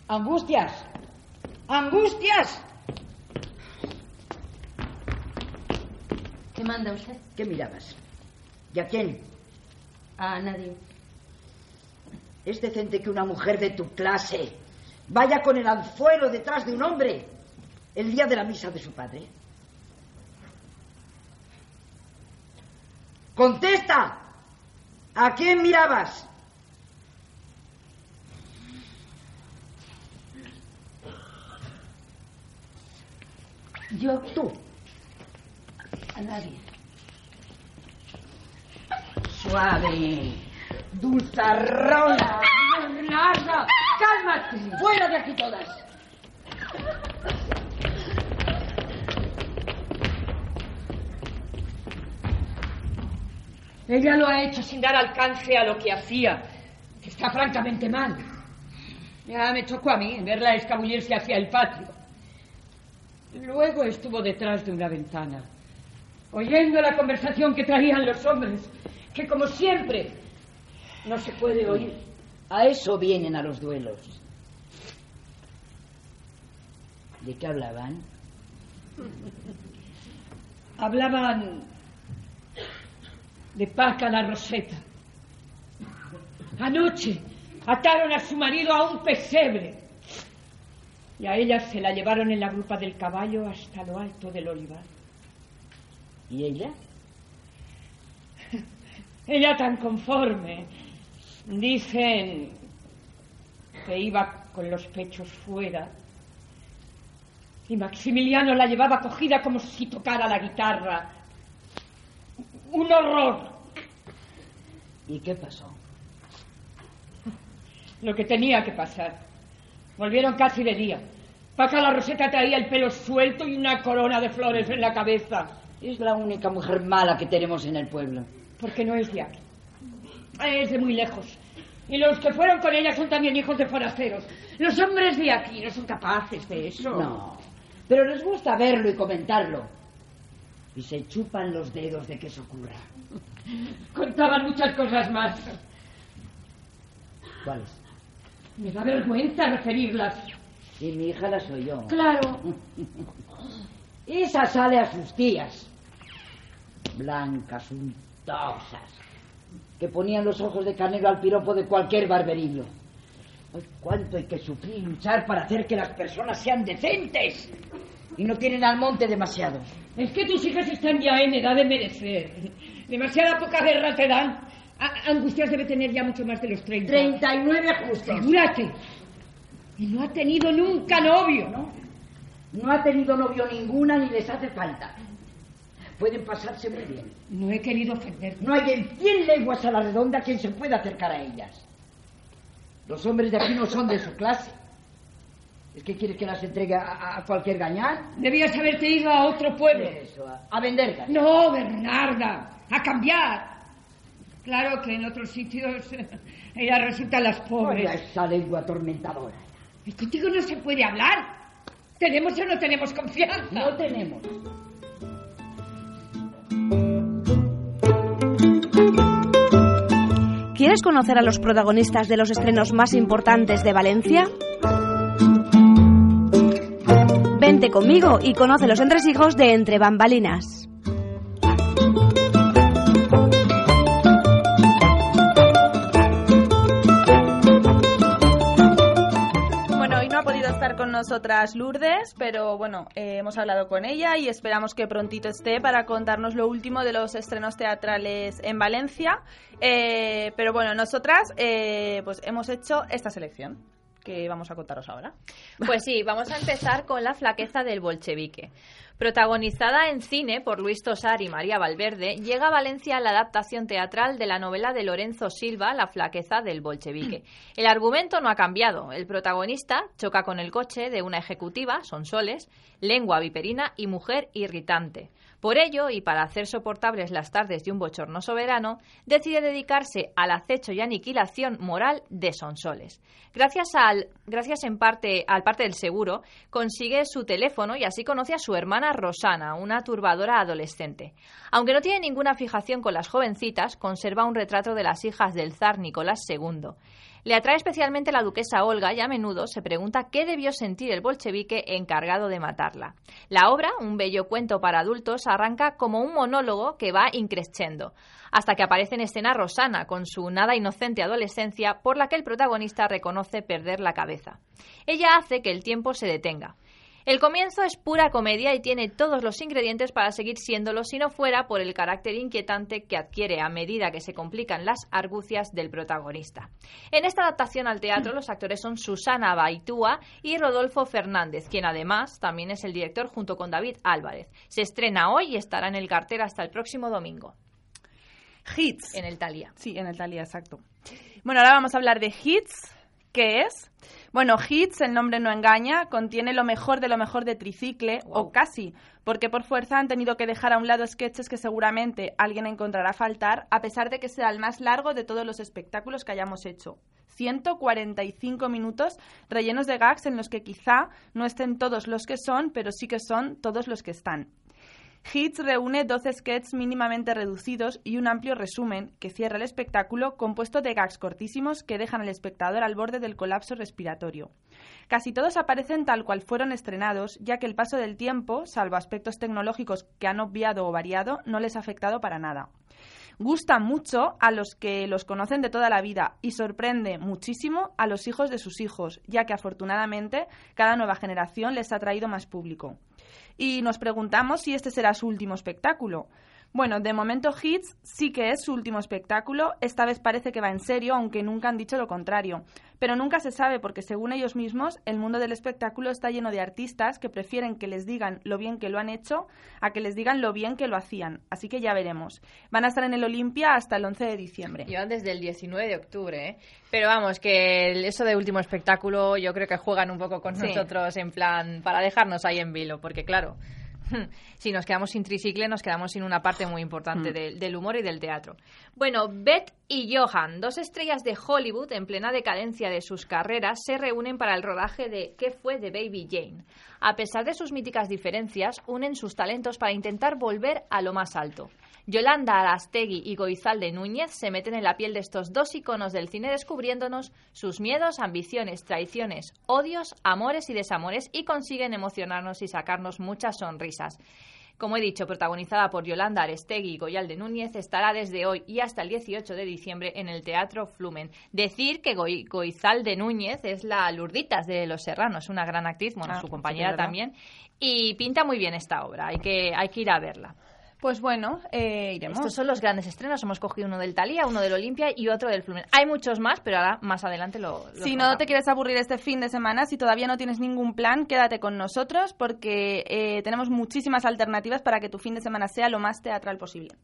¡Angustias! ¡Angustias! ¿Qué manda usted? ¿Qué mirabas? ¿Y a quién? A nadie. Es decente que una mujer de tu clase vaya con el anzuelo detrás de un hombre el día de la misa de su padre. ¡Contesta! ¿A quién mirabas? Yo, Tú. a nadie. Suave. Dulzarrona. ¡Larga! ¡Cálmate! Fuera de aquí todas. Ella lo ha hecho sin dar alcance a lo que hacía. Está francamente mal. Ya me chocó a mí verla escabullirse hacia el patio. Luego estuvo detrás de una ventana, oyendo la conversación que traían los hombres, que como siempre no se puede oír. A eso vienen a los duelos. ¿De qué hablaban? Hablaban de Paca la Roseta. Anoche ataron a su marido a un pesebre. Y a ella se la llevaron en la grupa del caballo hasta lo alto del olivar. ¿Y ella? [laughs] Ella tan conforme. Dicen que iba con los pechos fuera. Y Maximiliano la llevaba cogida como si tocara la guitarra. Un horror. ¿Y qué pasó? Lo que tenía que pasar. Volvieron casi de día. Paca la Roseta traía el pelo suelto y una corona de flores en la cabeza. Es la única mujer mala que tenemos en el pueblo. Porque no es de aquí. Es de muy lejos. Y los que fueron con ella son también hijos de forasteros. Los hombres de aquí no son capaces de eso. No. Pero les gusta verlo y comentarlo. Y se chupan los dedos de que eso ocurra. [laughs] Contaban muchas cosas más. ¿Cuáles? Me da vergüenza referirlas. Y mi hija la soy yo. Claro. [laughs] Esa sale a sus tías. Blancas, untosas. Que ponían los ojos de carnero al piropo de cualquier barberillo. Ay, cuánto hay que sufrir y luchar para hacer que las personas sean decentes. Y no tienen al monte demasiado. Es que tus hijas están ya en edad de merecer. Demasiada poca guerra te dan. A- Angustias debe tener ya mucho más de los 30. 39 justos. Figúrate. Y no ha tenido nunca novio, ¿no? No ha tenido novio ninguna ni les hace falta. Pueden pasarse muy bien. No he querido ofender. No hay en 100 leguas a la redonda quien se pueda acercar a ellas. Los hombres de aquí no son de su clase. ¿Es que quieres que las entregue a, a cualquier gañán? Debías haberte ido a otro pueblo. Eso, a, a vender. No, Bernarda, a cambiar. Claro que en otros sitios [laughs] ellas resultan las Oiga, pobres. esa lengua atormentadora. Y contigo no se puede hablar. ¿Tenemos o no tenemos confianza? No tenemos. ¿Quieres conocer a los protagonistas de los estrenos más importantes de Valencia? Vente conmigo y conoce los entresijos de Entre Bambalinas. Nosotras Lourdes, pero bueno, eh, hemos hablado con ella y esperamos que prontito esté para contarnos lo último de los estrenos teatrales en Valencia. Eh, pero bueno, nosotras eh, pues hemos hecho esta selección que vamos a contaros ahora. [laughs] Pues sí, vamos a empezar con La flaqueza del bolchevique. Protagonizada en cine por Luis Tosar y María Valverde, llega a Valencia la adaptación teatral de la novela de Lorenzo Silva, La flaqueza del bolchevique. [clears throat] El argumento no ha cambiado. El protagonista choca con el coche de una ejecutiva, Sonsoles, lengua viperina y mujer irritante. Por ello, y para hacer soportables las tardes de un bochornoso verano, decide dedicarse al acecho y aniquilación moral de Sonsoles. Gracias, al, gracias en parte al parte del seguro, consigue su teléfono y así conoce a su hermana Rosana, una turbadora adolescente. Aunque no tiene ninguna fijación con las jovencitas, conserva un retrato de las hijas del zar Nicolás II. Le atrae especialmente la duquesa Olga y a menudo se pregunta qué debió sentir el bolchevique encargado de matarla. La obra, un bello cuento para adultos, arranca como un monólogo que va increscendo, hasta que aparece en escena Rosana con su nada inocente adolescencia por la que el protagonista reconoce perder la cabeza. Ella hace que el tiempo se detenga. El comienzo es pura comedia y tiene todos los ingredientes para seguir siéndolo si no fuera por el carácter inquietante que adquiere a medida que se complican las argucias del protagonista. En esta adaptación al teatro los actores son Susana Baitúa y Rodolfo Fernández, quien además también es el director junto con David Álvarez. Se estrena hoy y estará en el cartel hasta el próximo domingo. Hits. En el Talia. Sí, en el Talia, exacto. Bueno, ahora vamos a hablar de Hits. ¿Qué es? Bueno, Hits, el nombre no engaña, contiene lo mejor de lo mejor de Tricicle, o casi, porque por fuerza han tenido que dejar a un lado sketches que seguramente alguien encontrará faltar, a pesar de que sea el más largo de todos los espectáculos que hayamos hecho. 145 minutos rellenos de gags en los que quizá no estén todos los que son, pero sí que son todos los que están. Hits reúne 12 sketches mínimamente reducidos y un amplio resumen que cierra el espectáculo compuesto de gags cortísimos que dejan al espectador al borde del colapso respiratorio. Casi todos aparecen tal cual fueron estrenados, ya que el paso del tiempo, salvo aspectos tecnológicos que han obviado o variado, no les ha afectado para nada. Gusta mucho a los que los conocen de toda la vida y sorprende muchísimo a los hijos de sus hijos, ya que afortunadamente cada nueva generación les ha traído más público. Y nos preguntamos si este será su último espectáculo. Bueno, de momento Hits sí que es su último espectáculo. Esta vez parece que va en serio, aunque nunca han dicho lo contrario. Pero nunca se sabe porque, según ellos mismos, el mundo del espectáculo está lleno de artistas que prefieren que les digan lo bien que lo han hecho a que les digan lo bien que lo hacían. Así que ya veremos. Van a estar en el Olimpia hasta el 11 de diciembre. Llevan desde el 19 de octubre, ¿eh? Pero vamos, que eso de último espectáculo yo creo que juegan un poco con Sí. nosotros en plan para dejarnos ahí en vilo, porque claro, [laughs] si nos quedamos sin tricicle nos quedamos sin una parte muy importante Mm. del- del humor y del teatro. Bueno, Beth y Johan, dos estrellas de Hollywood en plena decadencia de sus carreras, se reúnen para el rodaje de ¿Qué fue de Baby Jane? A pesar de sus míticas diferencias, unen sus talentos para intentar volver a lo más alto. Yolanda Arastegui y Goizalde Núñez se meten en la piel de estos dos iconos del cine descubriéndonos sus miedos, ambiciones, traiciones, odios, amores y desamores y consiguen emocionarnos y sacarnos muchas sonrisas. Como he dicho, protagonizada por Yolanda Arestegui y Goyalde Núñez, estará desde hoy y hasta el 18 de diciembre en el Teatro Flumen. Decir que Goi- Goizalde Núñez es la Lurditas de Los Serranos, una gran actriz, bueno, Ah, su compañera también, y pinta muy bien esta obra, hay que, hay que ir a verla. Pues bueno, eh, iremos. Estos son los grandes estrenos. Hemos cogido uno del Talía, uno del Olimpia y otro del Flumen. Hay muchos más, pero ahora más adelante lo. Si no contamos. te quieres aburrir este fin de semana, si todavía no tienes ningún plan, quédate con nosotros porque eh, tenemos muchísimas alternativas para que tu fin de semana sea lo más teatral posible.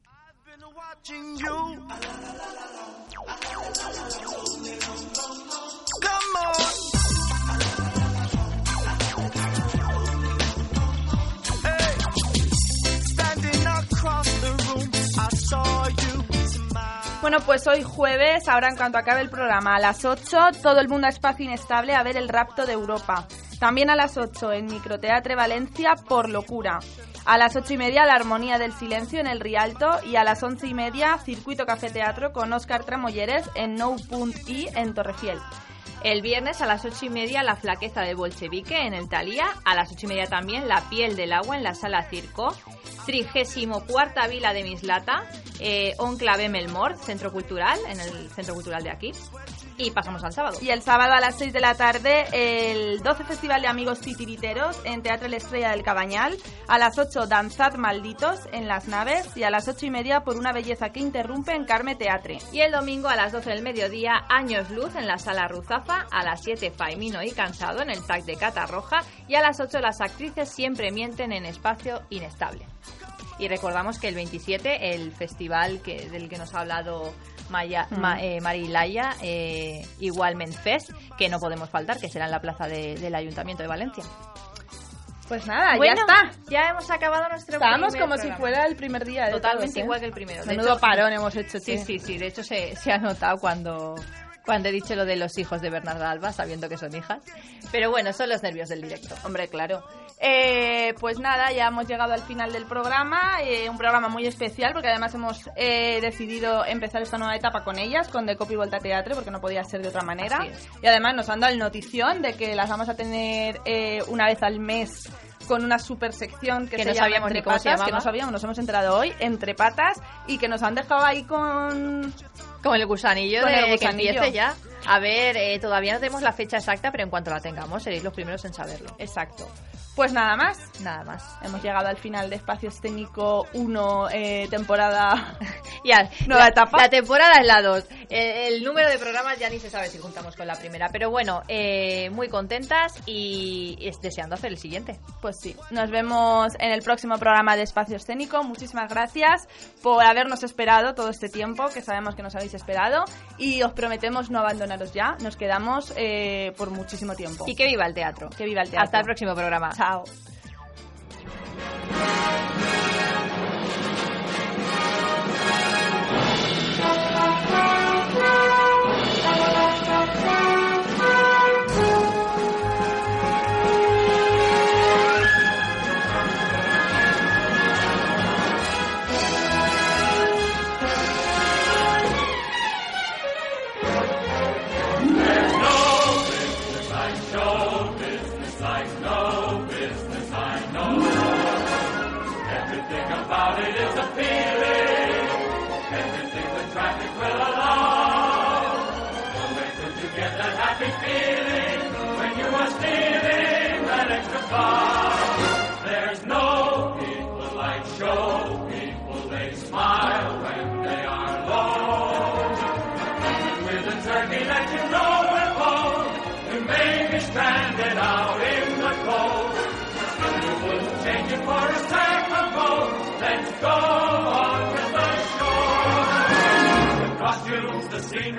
Bueno, pues hoy jueves, ahora en cuanto acabe el programa, a las 8, todo el mundo a espacio inestable a ver el rapto de Europa. También a las 8 en Microteatre Valencia por locura. A las ocho y media la Armonía del Silencio en el Rialto y a las once y media Circuito Café Teatro con Óscar Tramolleres en No.i en Torrefiel. El viernes a las ocho y media La Flaqueza de Bolchevique en el Talía. A las ocho y media también La Piel del Agua en la Sala Circo. Trigésimo cuarta Vila de Mislata, eh, Onclave Melmor, Centro Cultural, en el Centro Cultural de aquí. Y pasamos al sábado. Y el sábado a las 6 de la tarde, el 12 Festival de Amigos Titiriteros en Teatro La Estrella del Cabañal. A las 8, Danzad Malditos en Las Naves. Y a las 8 y media, Por una belleza que interrumpe en Carme Teatre. Y el domingo a las 12 del mediodía, Años Luz en la Sala Ruzafa, a las 7 Faimino y Cansado en el TAC de Catarroja y a las 8 las actrices siempre mienten en Espacio Inestable. Y recordamos que el 27, el festival que, del que nos ha hablado Maya, Mm. Ma- eh, Marilaya, eh, igualmente Fest, que no podemos faltar, que será en la plaza de- del Ayuntamiento de Valencia. Pues nada, Bueno, ya está. Ya hemos acabado nuestro Estábamos como programa. si fuera el primer día de Totalmente todos, ¿eh? igual que el primero. De Menudo hecho, parón hemos hecho, Sí, sí, sí. De hecho, se, se ha notado cuando, cuando he dicho lo de los hijos de Bernarda Alba, sabiendo que son hijas. Pero bueno, son los nervios del directo. Hombre, claro. Eh, pues nada, ya hemos llegado al final del programa, eh, un programa muy especial porque además hemos eh, decidido empezar esta nueva etapa con ellas, con The Copy Volta Teatre, porque no podía ser de otra manera. Y además nos han dado el notición de que las vamos a tener una vez al mes con una super sección que, Que se no sabíamos Entre ni cómo se Patas, que llamaba. no sabíamos, nos hemos enterado hoy, Entre Patas, y que nos han dejado ahí con... Con el gusanillo Con de el que gusanillo. empiece ya. A ver, eh, todavía no tenemos la fecha exacta, pero en cuanto la tengamos, seréis los primeros en saberlo. Exacto. Pues nada más. Nada más. Hemos llegado al final de Espacio Escénico 1, eh, temporada [laughs] Ya, Nueva la, etapa. La temporada es la 2. El, el número de programas ya ni se sabe si juntamos con la primera. Pero bueno, eh, muy contentas y es- deseando hacer el siguiente. Pues sí, nos vemos en el próximo programa de Espacio Escénico. Muchísimas gracias por habernos esperado todo este tiempo, que sabemos que nos habéis esperado. Y os prometemos no abandonaros ya. Nos quedamos eh, por muchísimo tiempo. Y que viva el teatro. que viva el teatro. Hasta el próximo programa. Chao.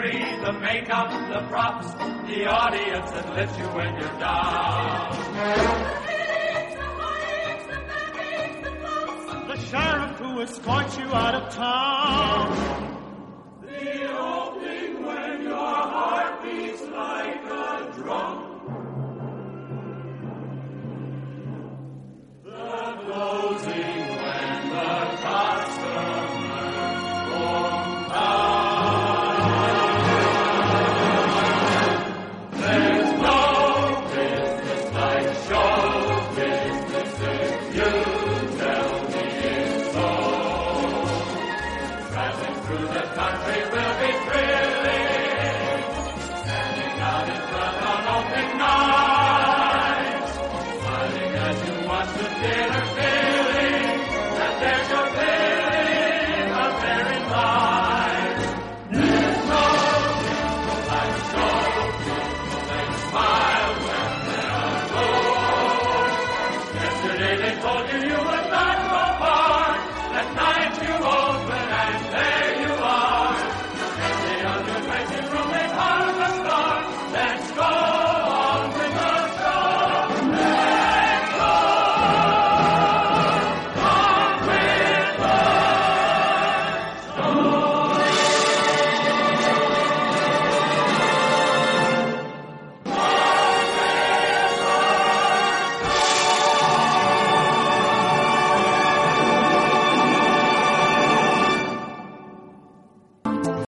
imagery, the makeup, the props, the audience that lifts you when you're down. The sheriff who escorts you out of town.